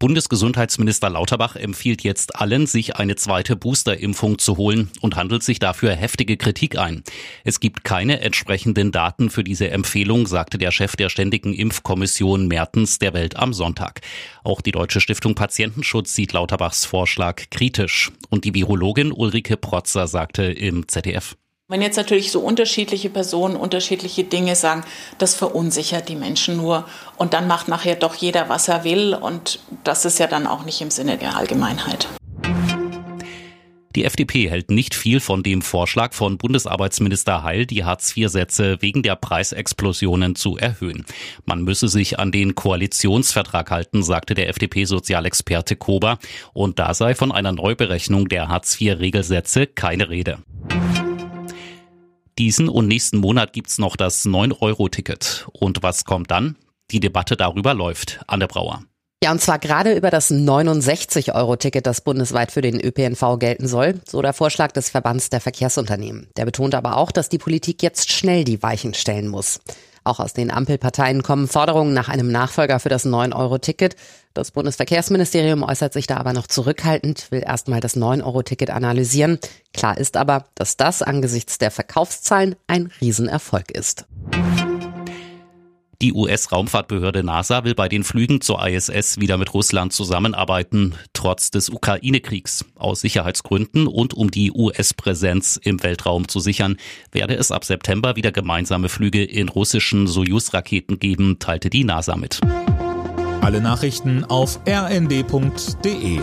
Bundesgesundheitsminister Lauterbach empfiehlt jetzt allen, sich eine zweite Boosterimpfung zu holen und handelt sich dafür heftige Kritik ein. Es gibt keine entsprechenden Daten für diese Empfehlung, sagte der Chef der Ständigen Impfkommission Mertens der Welt am Sonntag. Auch die Deutsche Stiftung Patientenschutz sieht Lauterbachs Vorschlag kritisch. Und die Virologin Ulrike Protzer sagte im ZDF. Wenn jetzt natürlich so unterschiedliche Personen unterschiedliche Dinge sagen, das verunsichert die Menschen nur und dann macht nachher doch jeder, was er will und das ist ja dann auch nicht im Sinne der Allgemeinheit. Die FDP hält nicht viel von dem Vorschlag von Bundesarbeitsminister Heil, die Hartz-IV-Sätze wegen der Preisexplosionen zu erhöhen. Man müsse sich an den Koalitionsvertrag halten, sagte der FDP-Sozialexperte Kober. Und da sei von einer Neuberechnung der Hartz-IV-Regelsätze keine Rede. Diesen und nächsten Monat gibt's noch das 9-Euro-Ticket. Und was kommt dann? Die Debatte darüber läuft. Anne Brauer. Ja, und zwar gerade über das 69-Euro-Ticket, das bundesweit für den ÖPNV gelten soll, so der Vorschlag des Verbands der Verkehrsunternehmen. Der betont aber auch, dass die Politik jetzt schnell die Weichen stellen muss. Auch aus den Ampelparteien kommen Forderungen nach einem Nachfolger für das 9-Euro-Ticket. Das Bundesverkehrsministerium äußert sich da aber noch zurückhaltend, will erstmal das 9-Euro-Ticket analysieren. Klar ist aber, dass das angesichts der Verkaufszahlen ein Riesenerfolg ist. Die US-Raumfahrtbehörde NASA will bei den Flügen zur ISS wieder mit Russland zusammenarbeiten, trotz des Ukraine-Kriegs. Aus Sicherheitsgründen und um die US-Präsenz im Weltraum zu sichern, werde es ab September wieder gemeinsame Flüge in russischen Soyuz-Raketen geben, teilte die NASA mit. Alle Nachrichten auf rnd.de